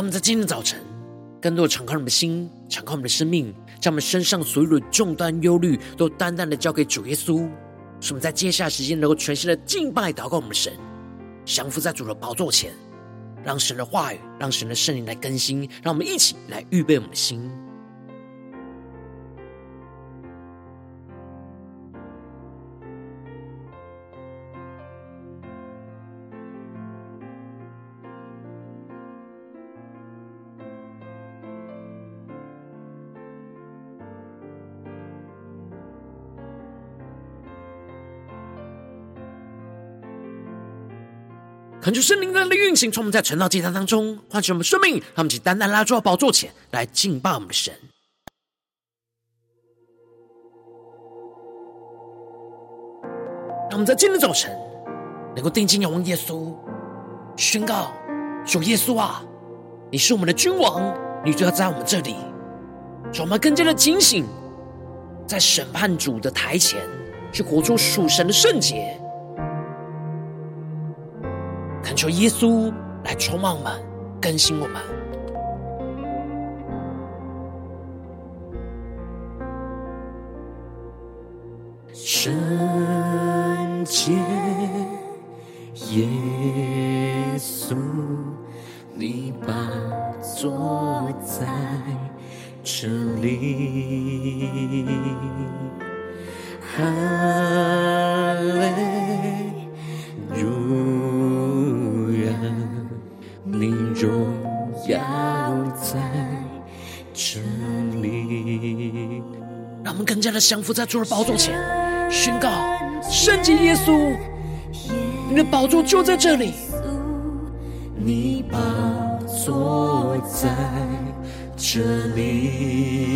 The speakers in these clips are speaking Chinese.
让我们在今天早晨，更多的敞开我们的心，敞开我们的生命，将我们身上所有的重担、忧虑，都单单的交给主耶稣。使我们在接下来时间，能够全新的敬拜、祷告我们的神，降服在主的宝座前，让神的话语，让神的圣灵来更新。让我们一起来预备我们的心。恳求圣灵的运行，从我们在晨祷祭坛当中唤醒我们生命，让我们起单单拉住宝座前来敬拜我们的神。让我们在今天早晨能够定睛仰望耶稣，宣告主耶稣啊，你是我们的君王，你就要在我们这里，让我们更加的警醒，在审判主的台前去活出属神的圣洁。恳求耶稣来充满我们，更新我们。降服在主的宝座前，宣告圣洁耶稣，你的宝座就在这里，你宝座在这里，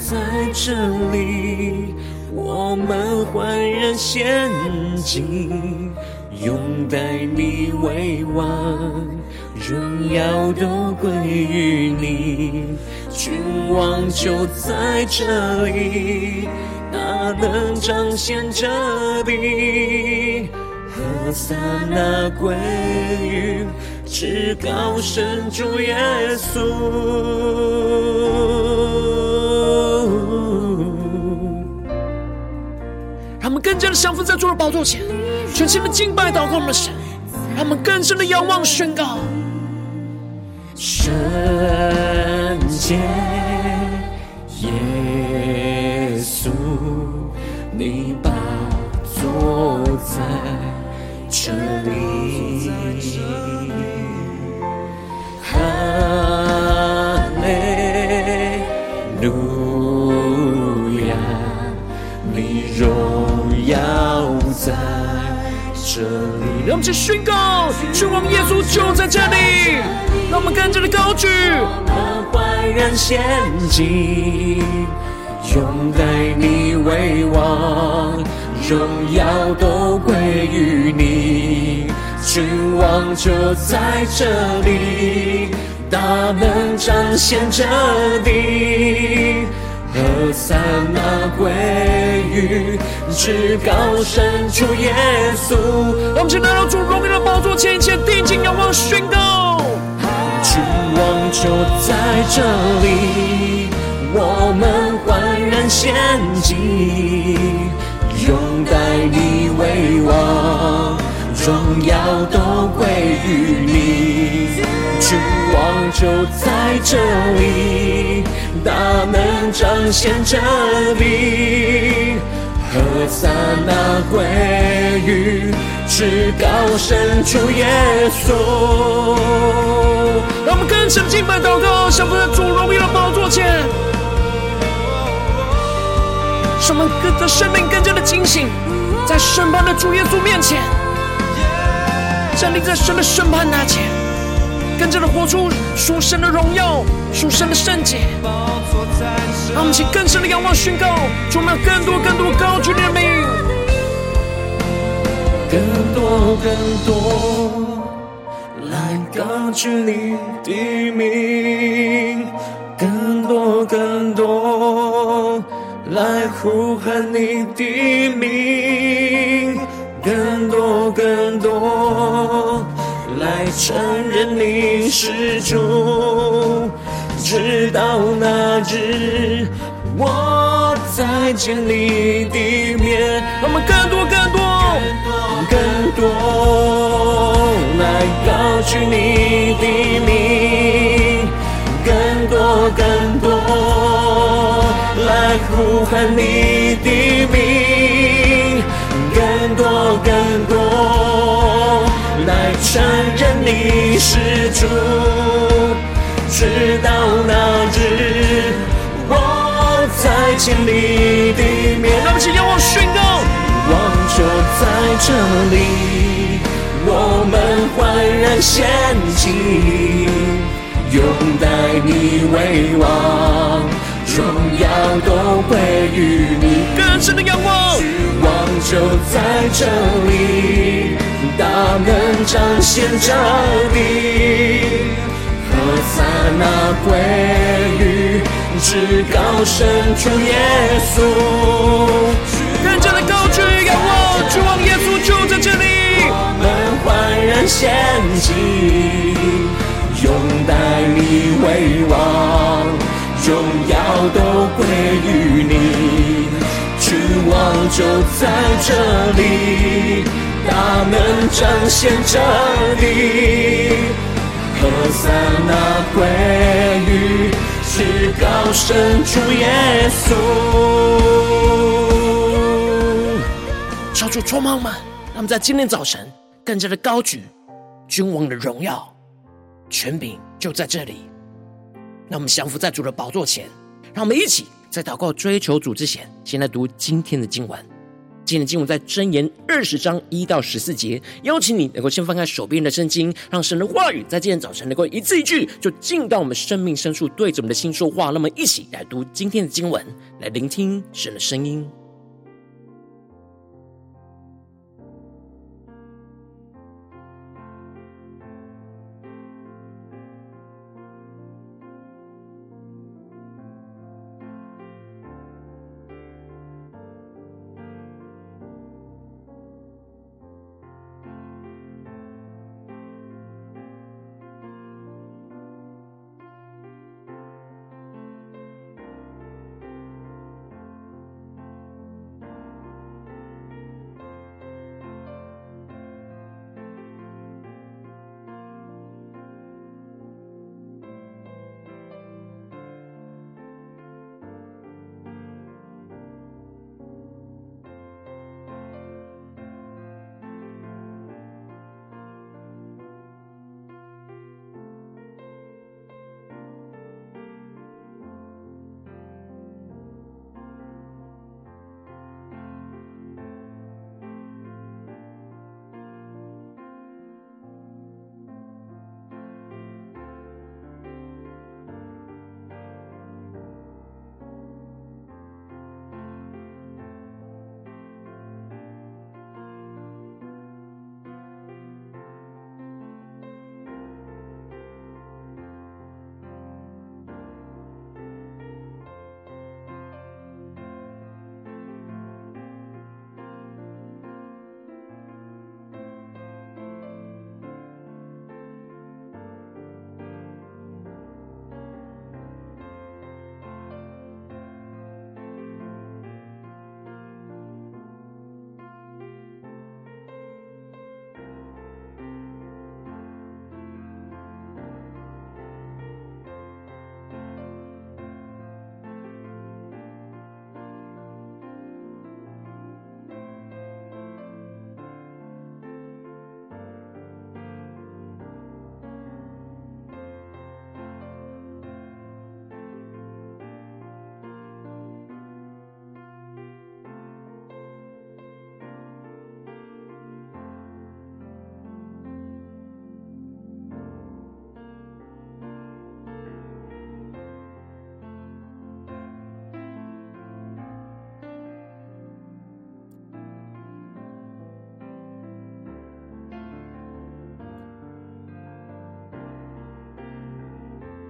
在这里，我们焕然献祭，拥戴你为王，荣耀都归于你。君王就在这里，大能彰显这里，何塞那归于。至高神主耶稣，们更加的降服在主的宝座前，全心的敬拜祷告我们的神，让我们更深的仰望宣告，圣洁耶稣，你宝座在这里。这里。让我们去宣告，君王耶稣就在这里。让我们更加的高举。我们欢然献祭，拥戴你为王，荣耀都归于你，君王就在这里，大能彰显着你。何塞那归于至高神主耶稣。我们请来到主荣耀的宝座前，前定睛仰望宣告。君王就在这里，我们焕然献祭，拥戴你为王，荣耀都归于你。君王就在这里。大能彰显真理，何塞那归于至高神主耶稣。让我们更深敬拜祷告，降伏在主荣耀的宝座前，使我们更的生命更加的清醒，在审判的主耶稣面前，站立在神的审判台前，更加的活出属神的荣耀，属神的圣洁。让我们请更深的仰望宣告，主，我们更多更多高举你的名，更多更多来高举你的名，更多更多来呼喊你的名，更多更多承认你是主。直到那日，我再见你的面。我们更多更多更多来高举你的名，更多更多来呼喊你的名，更多更多承认你是主。直到那日，我再见你的面。让我们起仰望宣告，望就在这里，我们焕然献祭，拥戴你为王，荣耀都归于你。更深的仰望，望就在这里，大能彰显着你。何塞那归于至高神主耶稣，认真的高举仰望，主望耶稣就在这里。我们焕然献祭，拥戴你为王，荣耀都归于你。君王就在这里，大能彰显着你。何塞那归于至高神主耶稣。超出充满我们，让我们在今天早晨更加的高举君王的荣耀权柄就在这里。让我们降服在主的宝座前，让我们一起在祷告追求主之前，先来读今天的经文。今天的经文在箴言二十章一到十四节，邀请你能够先翻开手边的圣经，让神的话语在今天早晨能够一字一句就进到我们生命深处，对着我们的心说话。那么，一起来读今天的经文，来聆听神的声音。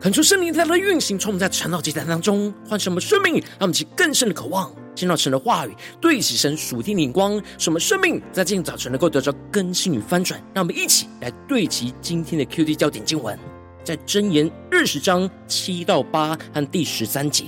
恳求圣灵在它的运行，从我们在传道祭坛当中换什么生命，让我们起更深的渴望，见到神的话语，对齐神属天的眼光，什么生命在今天早晨能够得到更新与翻转。让我们一起来对齐今天的 QD 焦点经文，在箴言二十章七到八和第十三节：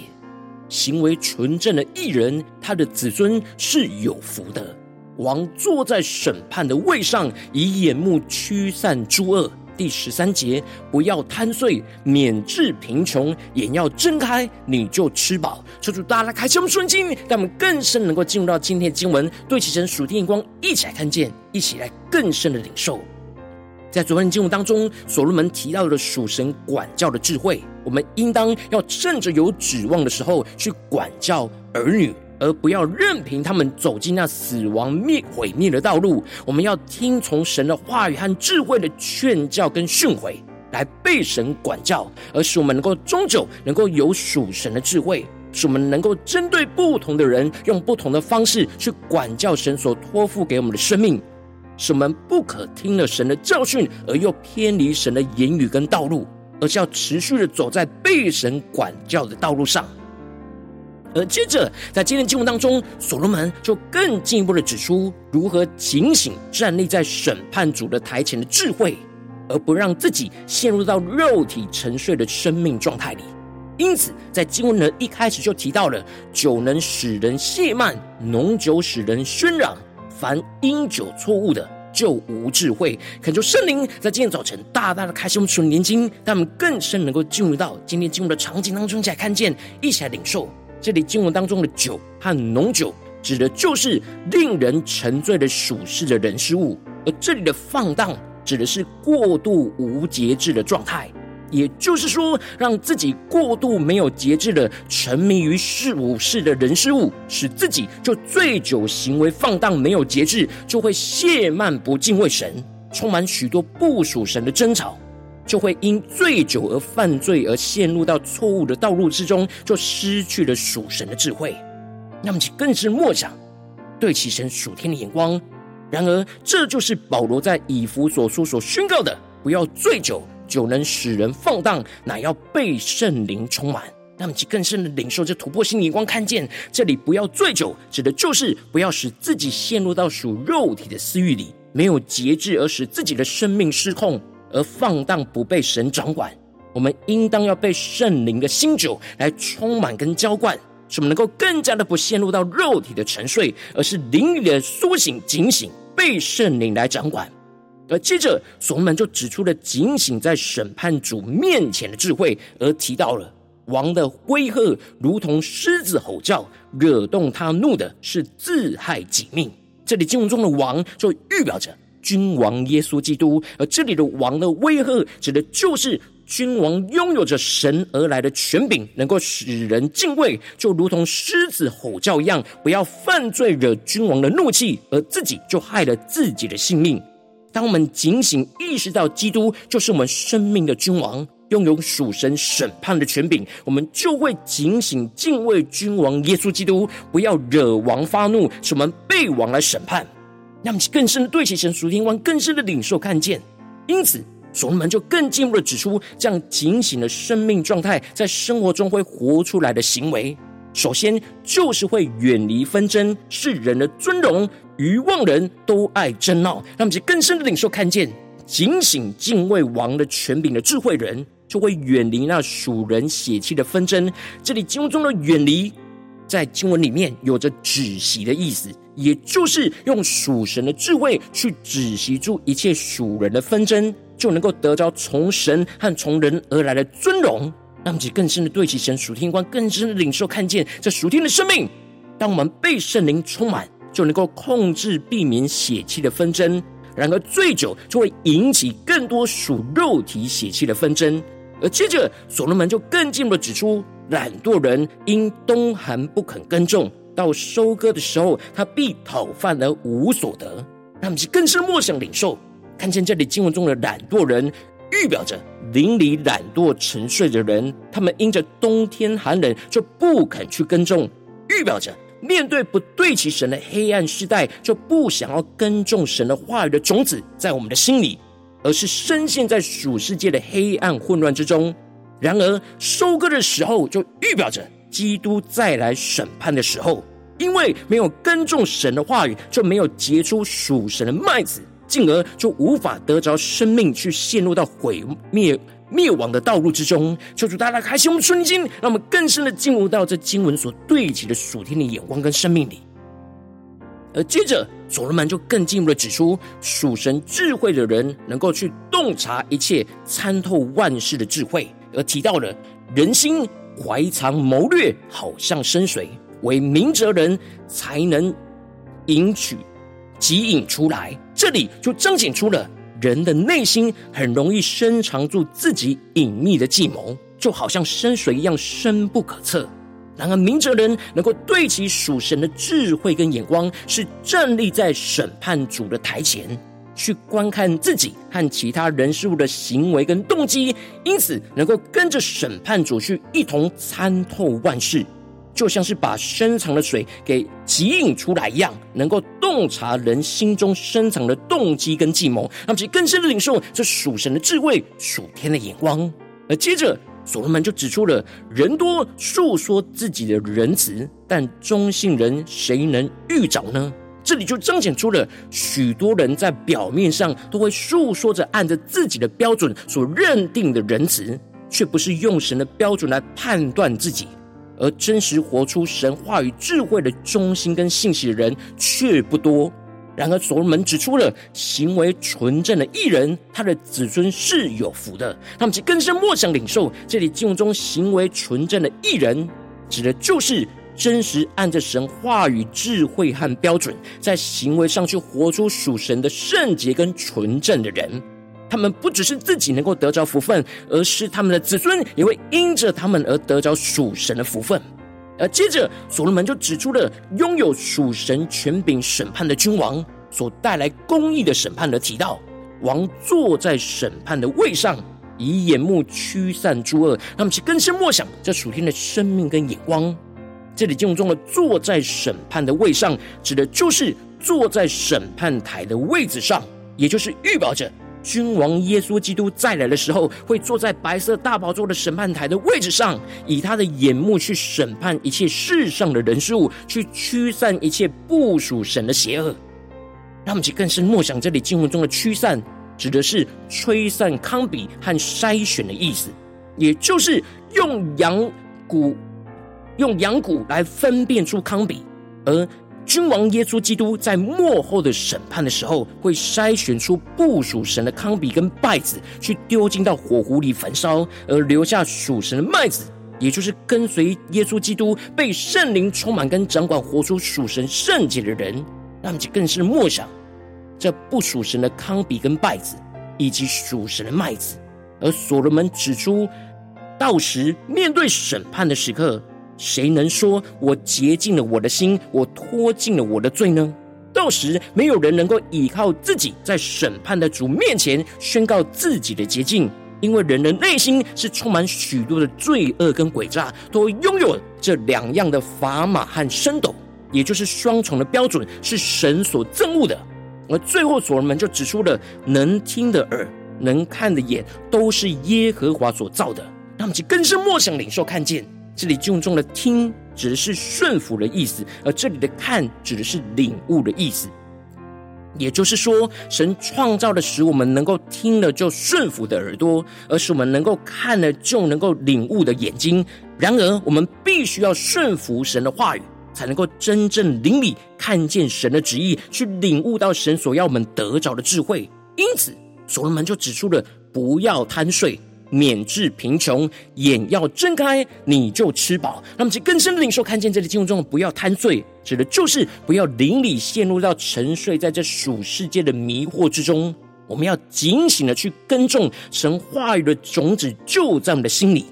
行为纯正的义人，他的子孙是有福的。王坐在审判的位上，以眼目驱散诸恶。第十三节，不要贪睡，免致贫穷；眼要睁开，你就吃饱。求主大家开启我们顺境，让我们更深能够进入到今天的经文，对齐神属天眼光，一起来看见，一起来更深的领受。在昨天的经文当中，所罗门提到了属神管教的智慧，我们应当要趁着有指望的时候去管教儿女。而不要任凭他们走进那死亡灭毁灭的道路。我们要听从神的话语和智慧的劝教跟训诲，来被神管教，而使我们能够终久能够有属神的智慧，使我们能够针对不同的人，用不同的方式去管教神所托付给我们的生命，使我们不可听了神的教训而又偏离神的言语跟道路，而是要持续的走在被神管教的道路上。而接着，在今天经文当中，所罗门就更进一步的指出如何警醒站立在审判主的台前的智慧，而不让自己陷入到肉体沉睡的生命状态里。因此，在经文的一开始就提到了酒能使人亵慢，浓酒使人喧嚷，凡因酒错误的就无智慧。恳求圣灵在今天早晨大大的开启我们属灵眼睛，让我们更深能够进入到今天经文的场景当中，一起来看见，一起来领受。这里经文当中的酒和浓酒，指的就是令人沉醉的属世的人事物；而这里的放荡，指的是过度无节制的状态。也就是说，让自己过度没有节制的沉迷于属世的人事物，使自己就醉酒行为放荡，没有节制，就会亵慢不敬畏神，充满许多不属神的争吵。就会因醉酒而犯罪，而陷入到错误的道路之中，就失去了属神的智慧。那么，其更是默想，对其神属天的眼光。然而，这就是保罗在以弗所书所宣告的：不要醉酒，酒能使人放荡，乃要被圣灵充满。那么，其更深的领受这突破性的眼光，看见这里不要醉酒，指的就是不要使自己陷入到属肉体的私欲里，没有节制而使自己的生命失控。而放荡不被神掌管，我们应当要被圣灵的新酒来充满跟浇灌，使我们能够更加的不陷入到肉体的沉睡，而是灵里的苏醒、警醒，被圣灵来掌管。而接着，所罗门就指出了警醒在审判主面前的智慧，而提到了王的威吓如同狮子吼叫，惹动他怒的是自害己命。这里经文中的王就预表着。君王耶稣基督，而这里的王的威吓，指的就是君王拥有着神而来的权柄，能够使人敬畏，就如同狮子吼叫一样，不要犯罪惹君王的怒气，而自己就害了自己的性命。当我们警醒意识到基督就是我们生命的君王，拥有属神审判的权柄，我们就会警醒敬畏君王耶稣基督，不要惹王发怒，使我们被王来审判。让其更深的对齐神属天眼光，更深的领受看见。因此，所罗门就更进一步的指出，这样警醒的生命状态，在生活中会活出来的行为，首先就是会远离纷争，世人的尊荣，愚妄人都爱争闹。让其更深的领受看见，警醒敬畏王的权柄的智慧人，就会远离那属人血气的纷争。这里经文中的远离，在经文里面有着止息的意思。也就是用属神的智慧去止息住一切属人的纷争，就能够得着从神和从人而来的尊荣，让其更深的对齐神属天观，更深的领受看见这属天的生命。当我们被圣灵充满，就能够控制避免血气的纷争。然而醉酒就会引起更多属肉体血气的纷争。而接着所罗门就更进一步指出，懒惰人因冬寒不肯耕种。到收割的时候，他必讨饭而无所得。他们，是更是默想领受，看见这里经文中的懒惰人，预表着邻里懒惰沉睡的人，他们因着冬天寒冷就不肯去耕种，预表着面对不对齐神的黑暗世代，就不想要耕种神的话语的种子在我们的心里，而是深陷在属世界的黑暗混乱之中。然而，收割的时候就预表着基督再来审判的时候，因为没有耕种神的话语，就没有结出属神的麦子，进而就无法得着生命，去陷入到毁灭灭亡的道路之中。求主大大开启我们的心，让我们更深的进入到这经文所对齐的属天的眼光跟生命里。而接着，所罗门就更进一步的指出，属神智慧的人能够去洞察一切、参透万事的智慧。而提到了人心怀藏谋略，好像深水，为明哲人才能引取、汲引出来。这里就彰显出了人的内心很容易深藏住自己隐秘的计谋，就好像深水一样深不可测。然而，明哲人能够对齐属神的智慧跟眼光，是站立在审判主的台前。去观看自己和其他人事物的行为跟动机，因此能够跟着审判主去一同参透万事，就像是把深藏的水给汲引出来一样，能够洞察人心中深藏的动机跟计谋，让其更深的领受这属神的智慧、属天的眼光。而接着，所罗门就指出了：人多述说自己的仁慈，但忠信人谁能遇着呢？这里就彰显出了许多人在表面上都会诉说着按着自己的标准所认定的仁慈，却不是用神的标准来判断自己，而真实活出神话语智慧的忠心跟信息的人却不多。然而，所罗门指出了行为纯正的艺人，他的子孙是有福的。他们其更深默想领受这里经文中行为纯正的艺人，指的就是。真实按着神话语、智慧和标准，在行为上去活出属神的圣洁跟纯正的人，他们不只是自己能够得着福分，而是他们的子孙也会因着他们而得着属神的福分。而接着，所罗门就指出了拥有属神权柄审判的君王所带来公义的审判的提到，王坐在审判的位上，以眼目驱散诸恶。他们去更深默想这属天的生命跟眼光。这里经文中的坐在审判的位上，指的就是坐在审判台的位置上，也就是预表着君王耶稣基督再来的时候，会坐在白色大宝座的审判台的位置上，以他的眼目去审判一切世上的人事物，去驱散一切不属神的邪恶。让我们去更深默想，这里经文中的驱散，指的是吹散糠秕和筛选的意思，也就是用羊骨。用羊骨来分辨出糠秕，而君王耶稣基督在末后的审判的时候，会筛选出不属神的糠秕跟稗子，去丢进到火湖里焚烧，而留下属神的麦子，也就是跟随耶稣基督被圣灵充满跟掌管，活出属神圣洁的人。那么就更是默想这不属神的糠秕跟稗子，以及属神的麦子。而所罗门指出，到时面对审判的时刻。谁能说我洁净了我的心，我脱尽了我的罪呢？到时没有人能够依靠自己在审判的主面前宣告自己的洁净，因为人的内心是充满许多的罪恶跟诡诈，都拥有这两样的砝码和升斗，也就是双重的标准，是神所憎恶的。而最后所罗门就指出了，能听的耳，能看的眼，都是耶和华所造的。让我们去更深默想领受看见。这里经文中的“听”指的是顺服的意思，而这里的“看”指的是领悟的意思。也就是说，神创造的使我们能够听了就顺服的耳朵，而使我们能够看了就能够领悟的眼睛。然而，我们必须要顺服神的话语，才能够真正灵里看见神的旨意，去领悟到神所要我们得着的智慧。因此，所罗门就指出了不要贪睡。免致贫穷，眼要睁开，你就吃饱。那么，其更深的领受，看见这里经文中的“不要贪睡”，指的就是不要灵里陷入到沉睡在这属世界的迷惑之中。我们要警醒的去耕种神话语的种子，就在我们的心里，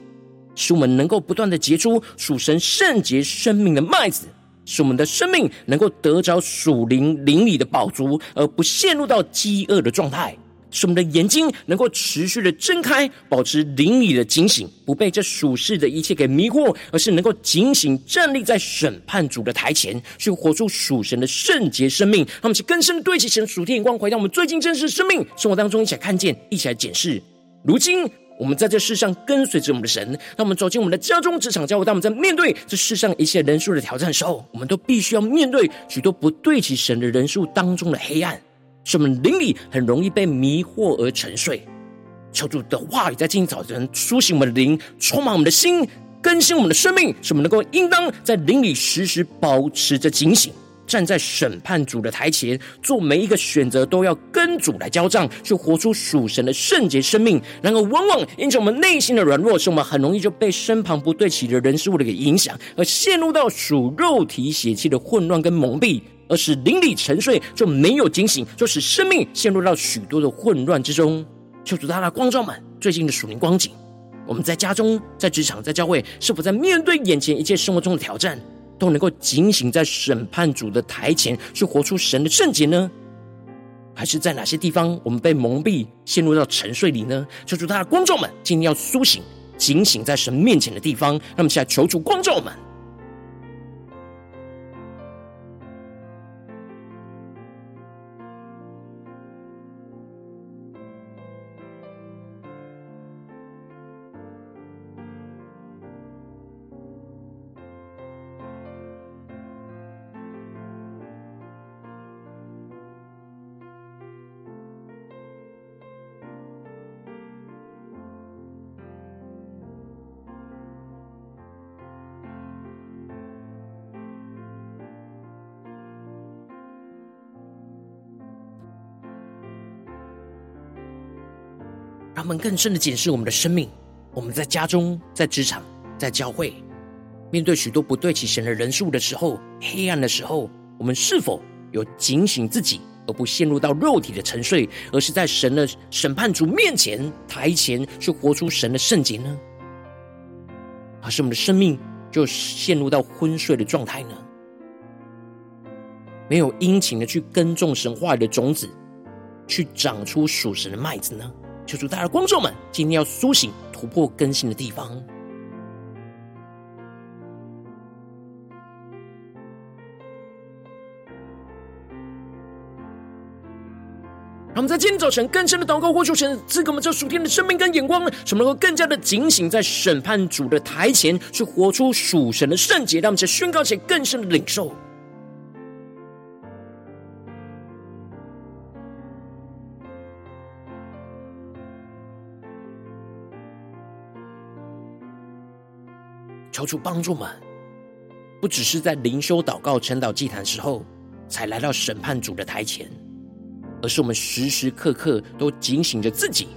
使我们能够不断的结出属神圣洁生命的麦子，使我们的生命能够得着属灵灵里的饱足，而不陷入到饥饿的状态。使我们的眼睛能够持续的睁开，保持灵里的警醒，不被这属世的一切给迷惑，而是能够警醒站立在审判主的台前，去活出属神的圣洁生命。他们去更深对齐神属天眼光，回到我们最近真实的生命生活当中，一起来看见，一起来检视。如今我们在这世上跟随着我们的神，当我们走进我们的家中、职场、教会，当我们在面对这世上一切人数的挑战的时候，我们都必须要面对许多不对齐神的人数当中的黑暗，使我们灵里很容易被迷惑而沉睡。求主的话语在今天早晨苏醒我们的灵，充满我们的心，更新我们的生命，使我们能够应当在灵里时时保持着警醒。站在审判主的台前，做每一个选择都要跟主来交账，去活出属神的圣洁生命。然而，往往因着我们内心的软弱，使我们很容易就被身旁不对齐的人事物的给影响，而陷入到属肉体血气的混乱跟蒙蔽，而使灵里沉睡，就没有警醒，就使生命陷入到许多的混乱之中。求主大大光照们最近的属灵光景，我们在家中、在职场、在教会，是否在面对眼前一切生活中的挑战？都能够警醒在审判主的台前，去活出神的圣洁呢？还是在哪些地方我们被蒙蔽，陷入到沉睡里呢？求主他的光照们，今天要苏醒、警醒在神面前的地方，那么现在求主光照们。让我们更深的检视我们的生命。我们在家中、在职场、在教会，面对许多不对齐神的人数的时候，黑暗的时候，我们是否有警醒自己，而不陷入到肉体的沉睡，而是在神的审判主面前台前去活出神的圣洁呢？还是我们的生命就陷入到昏睡的状态呢？没有殷勤的去耕种神话语的种子，去长出属神的麦子呢？求主大家的观众们，今天要苏醒、突破、更新的地方。让我们在今天早晨更深的祷告，呼求神赐给我们这属天的生命跟眼光，使我们能够更加的警醒，在审判主的台前去活出属神的圣洁。让我们在宣告前更深的领受。求主帮助们，不只是在灵修、祷告、晨祷、祭坛时候才来到审判主的台前，而是我们时时刻刻都警醒着自己。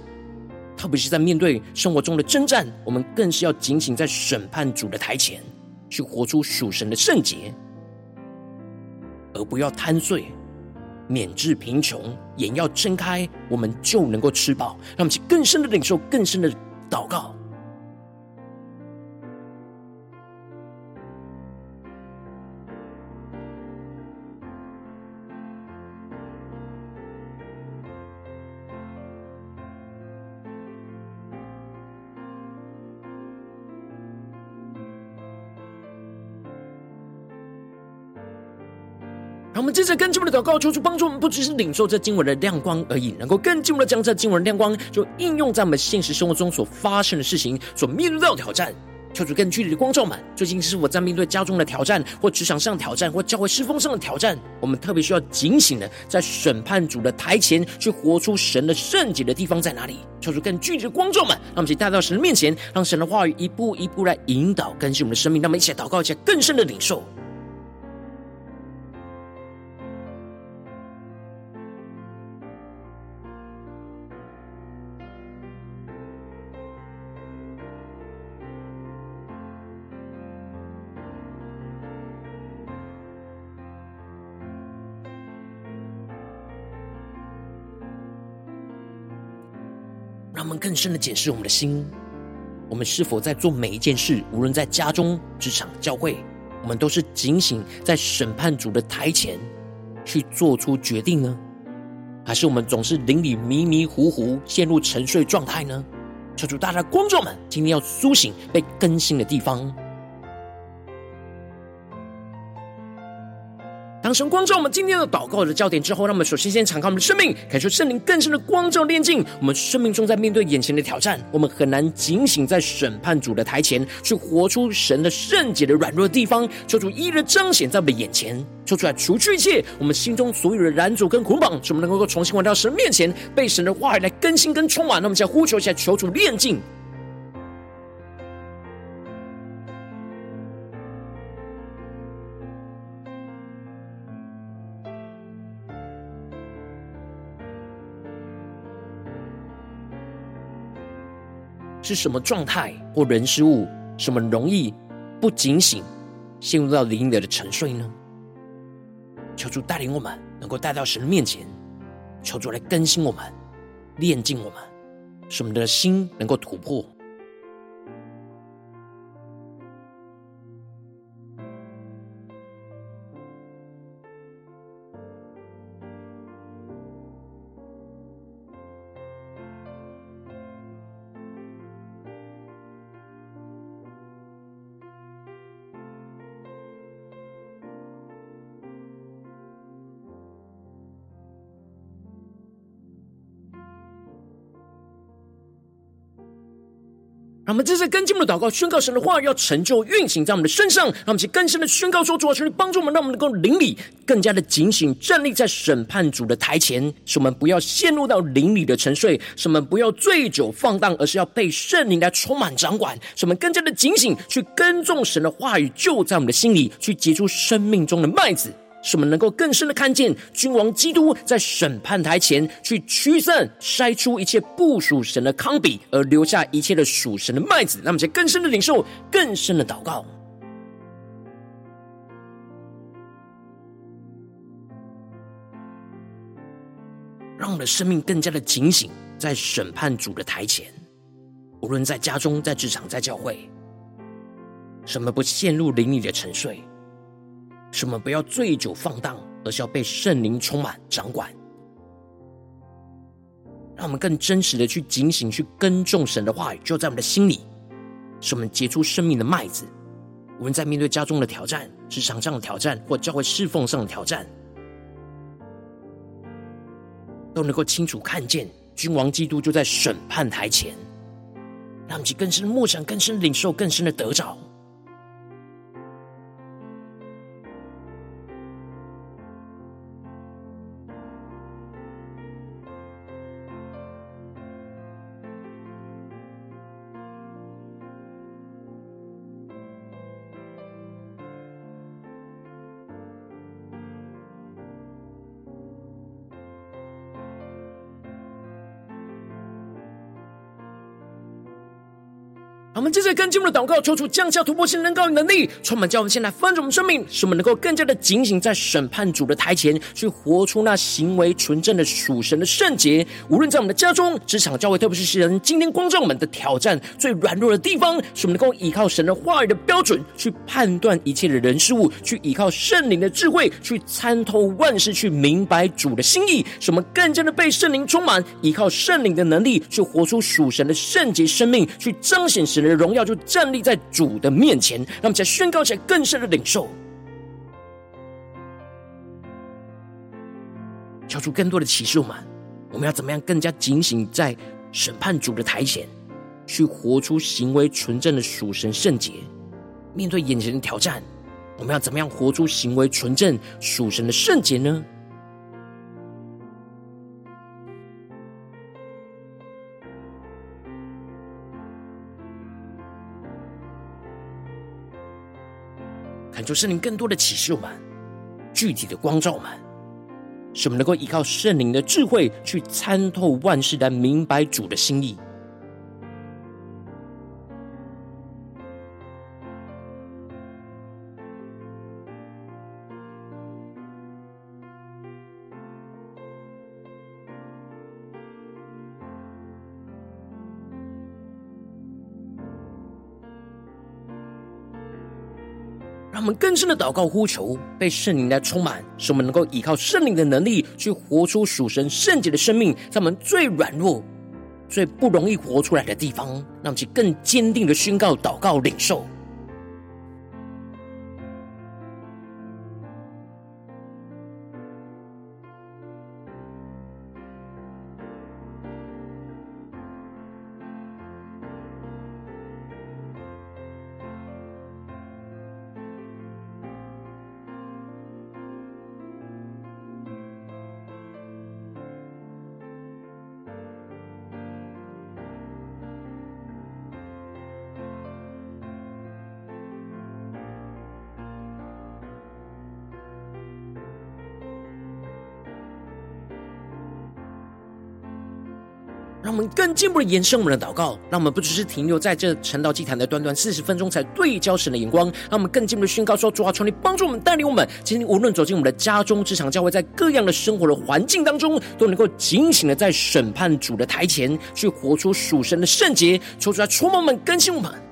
特别是在面对生活中的征战，我们更是要警醒在审判主的台前，去活出属神的圣洁，而不要贪睡，免致贫穷，眼要睁开，我们就能够吃饱。让我们去更深的领受，更深的祷告。接着更进一步的祷告，求主帮助我们，不只是领受这经文的亮光而已，能够更进一步的将这经文的亮光，就应用在我们现实生活中所发生的事情，所面对到的挑战。求主更具体的光照们，最近是我在面对家中的挑战，或职场上挑战，或教会侍奉上的挑战，我们特别需要警醒的，在审判主的台前去活出神的圣洁的地方在哪里？求主更具体的光照们，让我们一起带到神的面前，让神的话语一步一步来引导更新我们的生命，让我们一起来祷告，一起更深的领受。更深的检视我们的心，我们是否在做每一件事，无论在家中、职场、教会，我们都是警醒在审判主的台前去做出决定呢？还是我们总是灵里迷迷糊糊，陷入沉睡状态呢？求主大家的观众们，今天要苏醒、被更新的地方。神光照我们今天的祷告的焦点之后，让我们首先先敞开我们的生命，感受圣灵更深的光照炼净。我们生命中在面对眼前的挑战，我们很难警醒在审判主的台前，去活出神。的圣洁的软弱的地方。求主一一彰显在我们的眼前，求出来除去一切我们心中所有的拦阻跟捆绑，使我们能够重新回到神。面前，被神。的话语来更新跟充满。那么，在呼求一下，求主炼净。是什么状态或人事物，什么容易不警醒，陷入到灵里的沉睡呢？求主带领我们，能够带到神的面前，求主来更新我们，炼净我们，使我们的心能够突破。这次跟进我们的祷告，宣告神的话要成就运行在我们的身上。让我们去更深的宣告说：主啊，求你帮助我们，让我们能够灵里更加的警醒，站立在审判主的台前，使我们不要陷入到灵里的沉睡，使我们不要醉酒放荡，而是要被圣灵来充满掌管。使我们更加的警醒，去耕种神的话语，就在我们的心里，去结出生命中的麦子。使我们能够更深的看见君王基督在审判台前去驱散、筛出一切不属神的糠秕，而留下一切的属神的麦子。那么，在更深的领受、更深的祷告，让我们的生命更加的警醒，在审判主的台前，无论在家中、在职场、在教会，什么不陷入灵里的沉睡。使我们不要醉酒放荡，而是要被圣灵充满掌管。让我们更真实的去警醒，去耕种神的话语，就在我们的心里，使我们结出生命的麦子。我们在面对家中的挑战、职场上的挑战，或教会侍奉上的挑战，都能够清楚看见君王基督就在审判台前，让我们更深的默想、更深的领受、更深的得着。跟进我们的祷告，求主降下突破性、能高与能力，充满叫我们先来翻转我们生命，使我们能够更加的警醒，在审判主的台前，去活出那行为纯正的属神的圣洁。无论在我们的家中、职场、教会，特别是世人今天光照我们的挑战最软弱的地方，使我们能够依靠神的话语的标准去判断一切的人事物，去依靠圣灵的智慧去参透万事，去明白主的心意，使我们更加的被圣灵充满，依靠圣灵的能力去活出属神的圣洁。生命，去彰显神的荣耀就站立在主的面前，让我们再宣告起来更深的领受，交出更多的启示们，我们要怎么样更加警醒在审判主的台前，去活出行为纯正的属神圣洁。面对眼前的挑战，我们要怎么样活出行为纯正属神的圣洁呢？恳求圣灵更多的启示我们，具体的光照我们，使我们能够依靠圣灵的智慧去参透万事，来明白主的心意。我们更深的祷告呼求，被圣灵来充满，使我们能够依靠圣灵的能力，去活出属神圣洁的生命，在我们最软弱、最不容易活出来的地方，让其更坚定的宣告、祷告、领受。进一步的延伸我们的祷告，让我们不只是停留在这晨祷祭坛的短短四十分钟才对焦神的眼光，让我们更进一步的宣告说：主啊，求你帮助我们，带领我们，今天无论走进我们的家中、职场、教会，在各样的生活的环境当中，都能够警醒的在审判主的台前去活出属神的圣洁，求主来触摸我们，更新我们。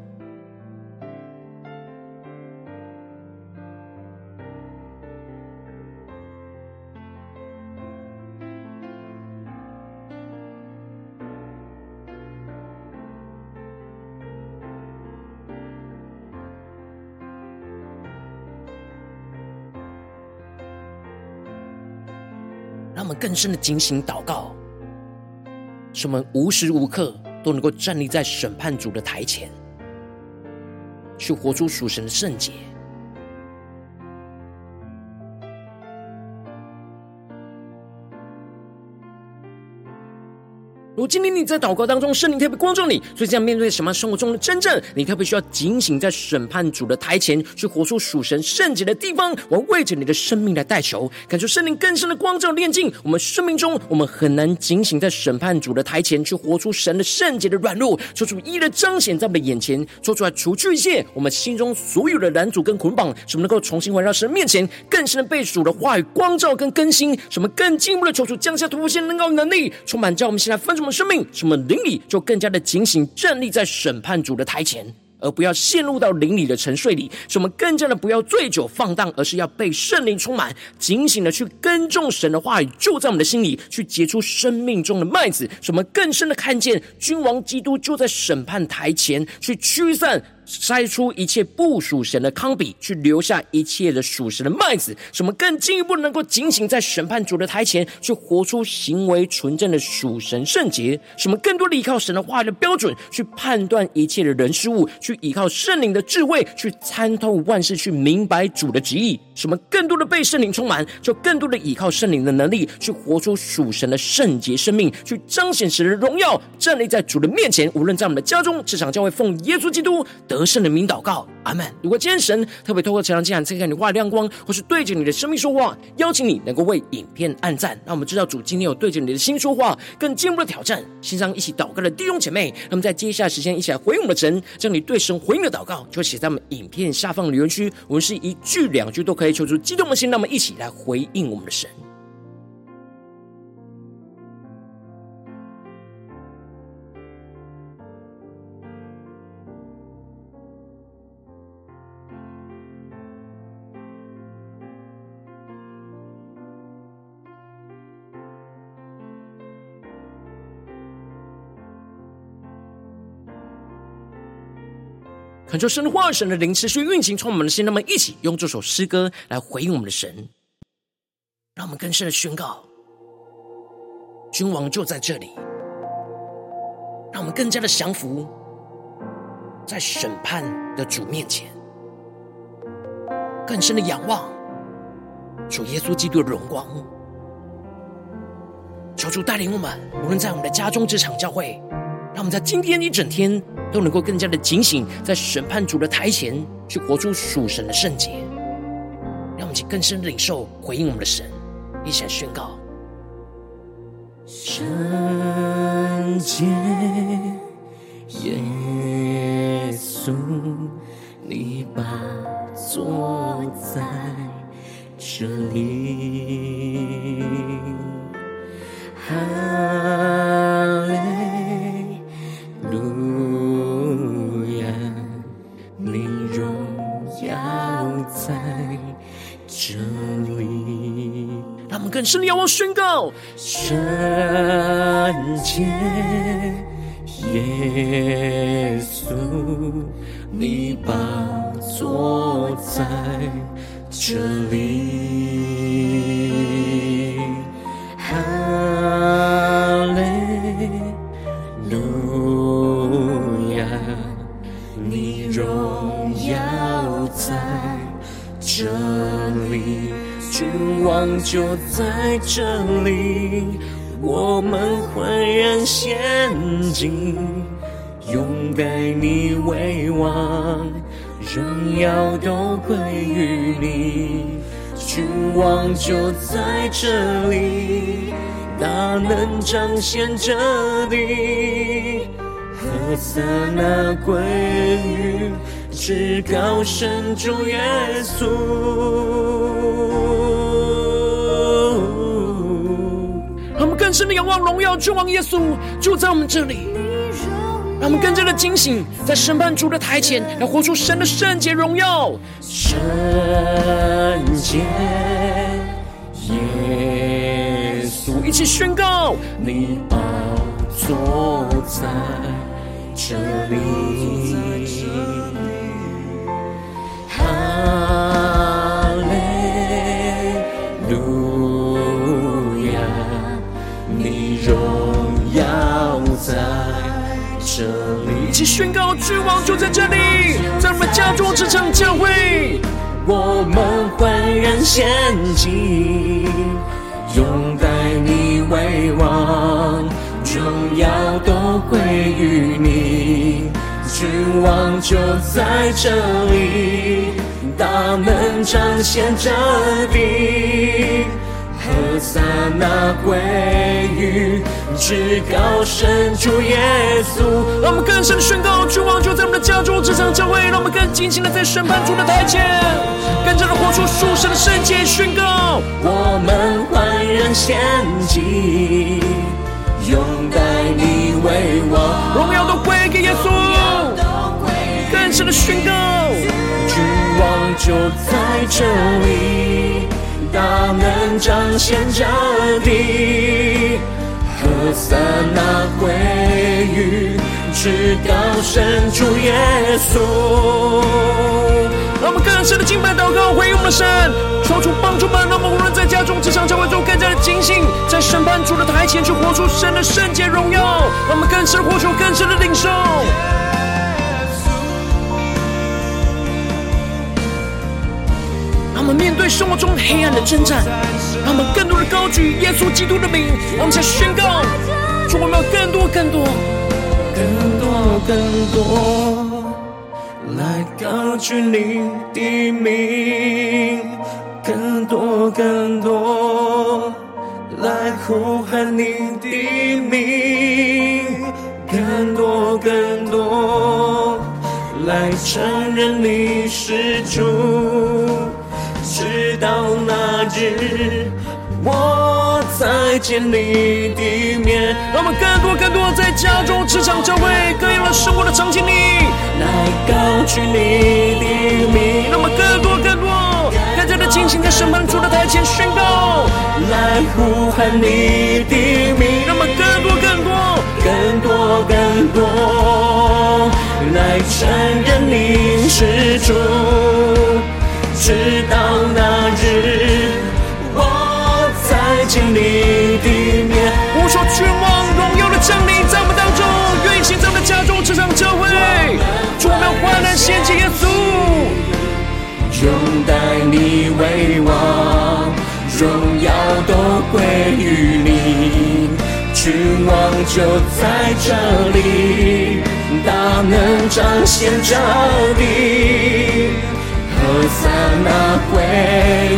更深的警醒祷告，使我们无时无刻都能够站立在审判主的台前，去活出属神的圣洁。如今天你在祷告当中，圣灵特别光照你，所以这样面对什么生活中的真正，你特别需要警醒，在审判主的台前去活出属神圣洁的地方。我为着你的生命来代求，感受圣灵更深的光照炼净我们生命中，我们很难警醒在审判主的台前去活出神的圣洁的软弱，求主一一的彰显在我们眼前，说出来除去一切我们心中所有的拦阻跟捆绑，什么能够重新回到神面前，更深的被主的话语光照跟更新，什么更进一步的求主降下突破性能够能力，充满叫我们现在分什么生命，什么灵里就更加的警醒，站立在审判主的台前，而不要陷入到灵里的沉睡里。什么更加的不要醉酒放荡，而是要被圣灵充满，警醒的去耕种神的话语，就在我们的心里去结出生命中的麦子。什么更深的看见君王基督就在审判台前去驱散。筛出一切不属神的糠秕，去留下一切的属神的麦子。什么更进一步能够警醒在审判主的台前，去活出行为纯正的属神圣洁。什么更多的依靠神的话语的标准，去判断一切的人事物，去依靠圣灵的智慧，去参透万事，去明白主的旨意。什么更多的被圣灵充满，就更多的依靠圣灵的能力，去活出属神的圣洁生命，去彰显神的荣耀，站立在主的面前。无论在我们的家中、职场、教会，奉耶稣基督得胜的名祷告，阿门。如果今天神特别透过这场经文，赐给你话亮光，或是对着你的生命说话，邀请你能够为影片按赞，让我们知道主今天有对着你的心说话，更进一步的挑战。线上一起祷告的弟兄姐妹，那么在接下来时间一起来回应我们的神，将你对神回应的祷告，就写在我们影片下方的留言区。我们是一句两句都可以求出激动的心，那么一起来回应我们的神。恳求神的话语、神的灵持续运行，充满我们的心。那么，一起用这首诗歌来回应我们的神，让我们更深的宣告：君王就在这里。让我们更加的降服在审判的主面前，更深的仰望主耶稣基督的荣光。求主带领我们，无论在我们的家中、职场、教会，让我们在今天一整天。都能够更加的警醒，在审判主的台前去活出属神的圣洁，让我们去更深的领受回应我们的神，一起宣告：圣洁，耶稣，你把座在这里。哈让我们更深的仰望宣告：圣洁耶稣，你把座在这里。就在这里，我们欢然仙境，拥戴你为王，荣耀都归于你。君王就在这里，大能彰显这里，何塞那归于至高神主耶稣。更深的仰望荣耀君王耶稣就在我们这里，让我们更加的警醒，在审判主的台前，要活出神的圣洁荣耀。圣洁耶稣，一起宣告：你宝座在这里。君王就在这里，在我们家中、这场、教会，我们焕然献祭，拥戴你为王，荣耀都归于你。君王就在这里，大门彰显这里，何塞那归于至高神主耶稣。让我们更深的宣告：君王就在我们的家中、职场、教会，让我们更尽情的在审判主的台前，更加的活出属神的圣洁宣告。我们焕然献祭，拥戴你为王，荣耀都归给耶稣。更深的宣告，君王就在这里，大能彰显这里，何塞那归于至高神主耶稣。让我们更深的敬拜祷告，回应我们的神，求主帮助们，让我们无论在家中、职场、教会中，更加的警醒，在审判主的台前去活出神的圣洁荣耀。让我们更深的活出，更深的领受。让我们面对生活中黑暗的征战，让我们更多的高举耶稣基督的名，让我们再宣告：主，我们更多、更多、更多、更多，来高举你的名；更多、更多，来呼喊你的名；更多、更多，来承认你是主。直到那日，我再见你的面。让我们更多、更多在家中、职场、教会各样的生活的场景里，来高举你的名。让我们更多、更多更加的尽情在审判主的台前宣告，来呼喊你的名。让我们更多、更多、更多、更多，来承认你是主。直到那日，你的面。我说，君王荣耀的降临在我们当中，运行在我们的家中、职场、教会，祝，我们欢然献祭耶稣，拥戴你为王，荣耀都归于你。君王就在这里，大能彰显这里。何塞那归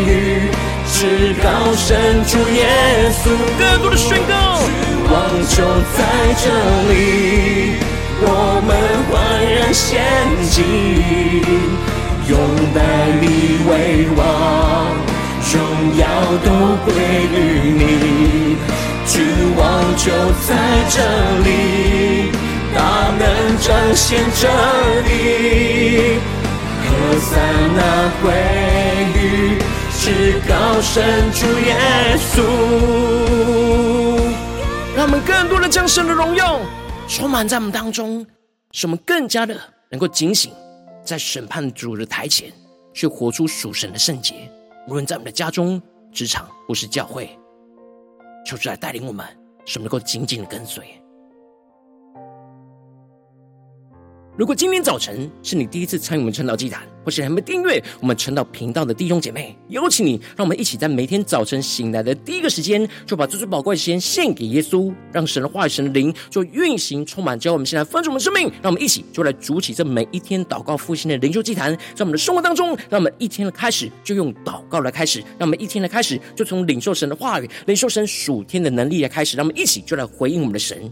于至高神主耶稣，更多的宣告，君王就在这里，我们欢然献祭，拥戴你为王，荣耀都归于你。君王就在这里，大能彰显这里。何塞那归是高神主耶稣。让我们更多的将神的荣耀充满在我们当中，使我们更加的能够警醒，在审判主的台前，去活出属神的圣洁。无论在我们的家中、职场或是教会，求主来带领我们，使我们能够紧紧的跟随。如果今天早晨是你第一次参与我们晨祷祭坛，或是还没订阅我们晨祷频道的弟兄姐妹，邀请你，让我们一起在每天早晨醒来的第一个时间，就把这最宝贵的时间献给耶稣，让神的话语、神的灵就运行充满，教我们现在丰盛我们生命。让我们一起就来筑起这每一天祷告复兴的灵修祭坛，在我们的生活当中，让我们一天的开始就用祷告来开始，让我们一天的开始就从领受神的话语、领受神属天的能力来开始，让我们一起就来回应我们的神。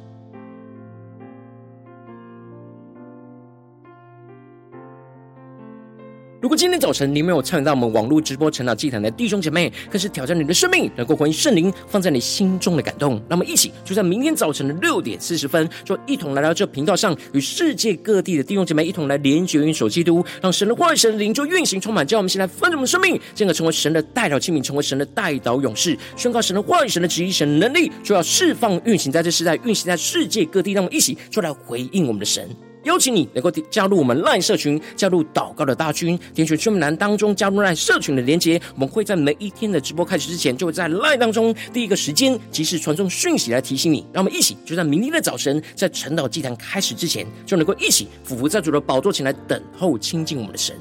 如果今天早晨你没有参与到我们网络直播晨祷祭坛的弟兄姐妹，更是挑战你的生命，能够回应圣灵放在你心中的感动。那么一起就在明天早晨的六点四十分，就一同来到这频道上，与世界各地的弟兄姐妹一同来连结、运手基督，让神的话语、神的灵就运行充满，叫我们现在分盛我们生命，进而成为神的代祷器皿，成为神的代祷勇士，宣告神的话语、神的旨意、神的能力，就要释放、运行在这时代，运行在世界各地。让我们一起就来回应我们的神。邀请你能够加入我们 LINE 社群，加入祷告的大军，点选说明栏当中加入 LINE 社群的连结。我们会在每一天的直播开始之前，就会在 LINE 当中第一个时间及时传送讯息来提醒你。让我们一起就在明天的早晨，在晨岛祭坛开始之前，就能够一起俯伏在主的宝座前来等候亲近我们的神。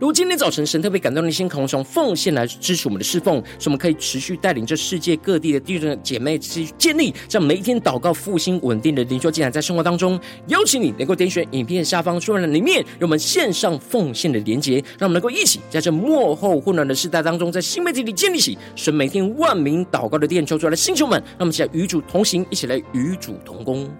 如果今天早晨神特别感动的心，渴望从奉献来支持我们的侍奉，使我们可以持续带领这世界各地的弟兄姐妹去建立这样每一天祷告复兴稳定的灵修进来，在生活当中，邀请你能够点选影片下方说明里面有我们线上奉献的连结，让我们能够一起在这幕后混乱的时代当中，在新媒体里建立起神每天万名祷告的殿，求出来的星球们，让我们一起来与主同行，一起来与主同工。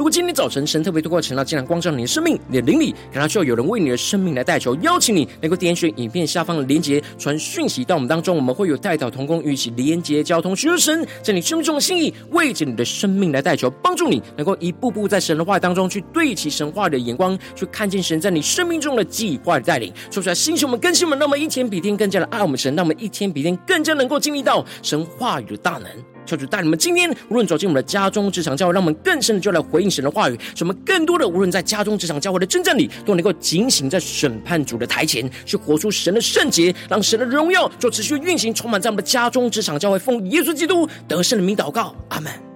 如果今天早晨神特别透过晨祷进来光照你的生命，你的灵里，感到需要有人为你的生命来代求，邀请你能够点选影片下方的连结，传讯息到我们当中，我们会有代祷同工与一起连结交通，寻求神在你生命中的心意，为着你的生命来代求，帮助你能够一步步在神的话当中去对齐神话的眼光，去看见神在你生命中的计划的带领，说出来，兴起我们更新我们，那么一天比天更加的爱我们神，那么一天比天更加能够经历到神话语的大能。求主带你们今天无论走进我们的家中、职场、教会，让我们更深的就来回应神的话语。使我们更多的无论在家中、职场、教会的真正里，都能够警醒在审判主的台前，去活出神的圣洁，让神的荣耀就持续运行，充满在我们的家中、职场、教会。奉耶稣基督得胜的名祷告，阿门。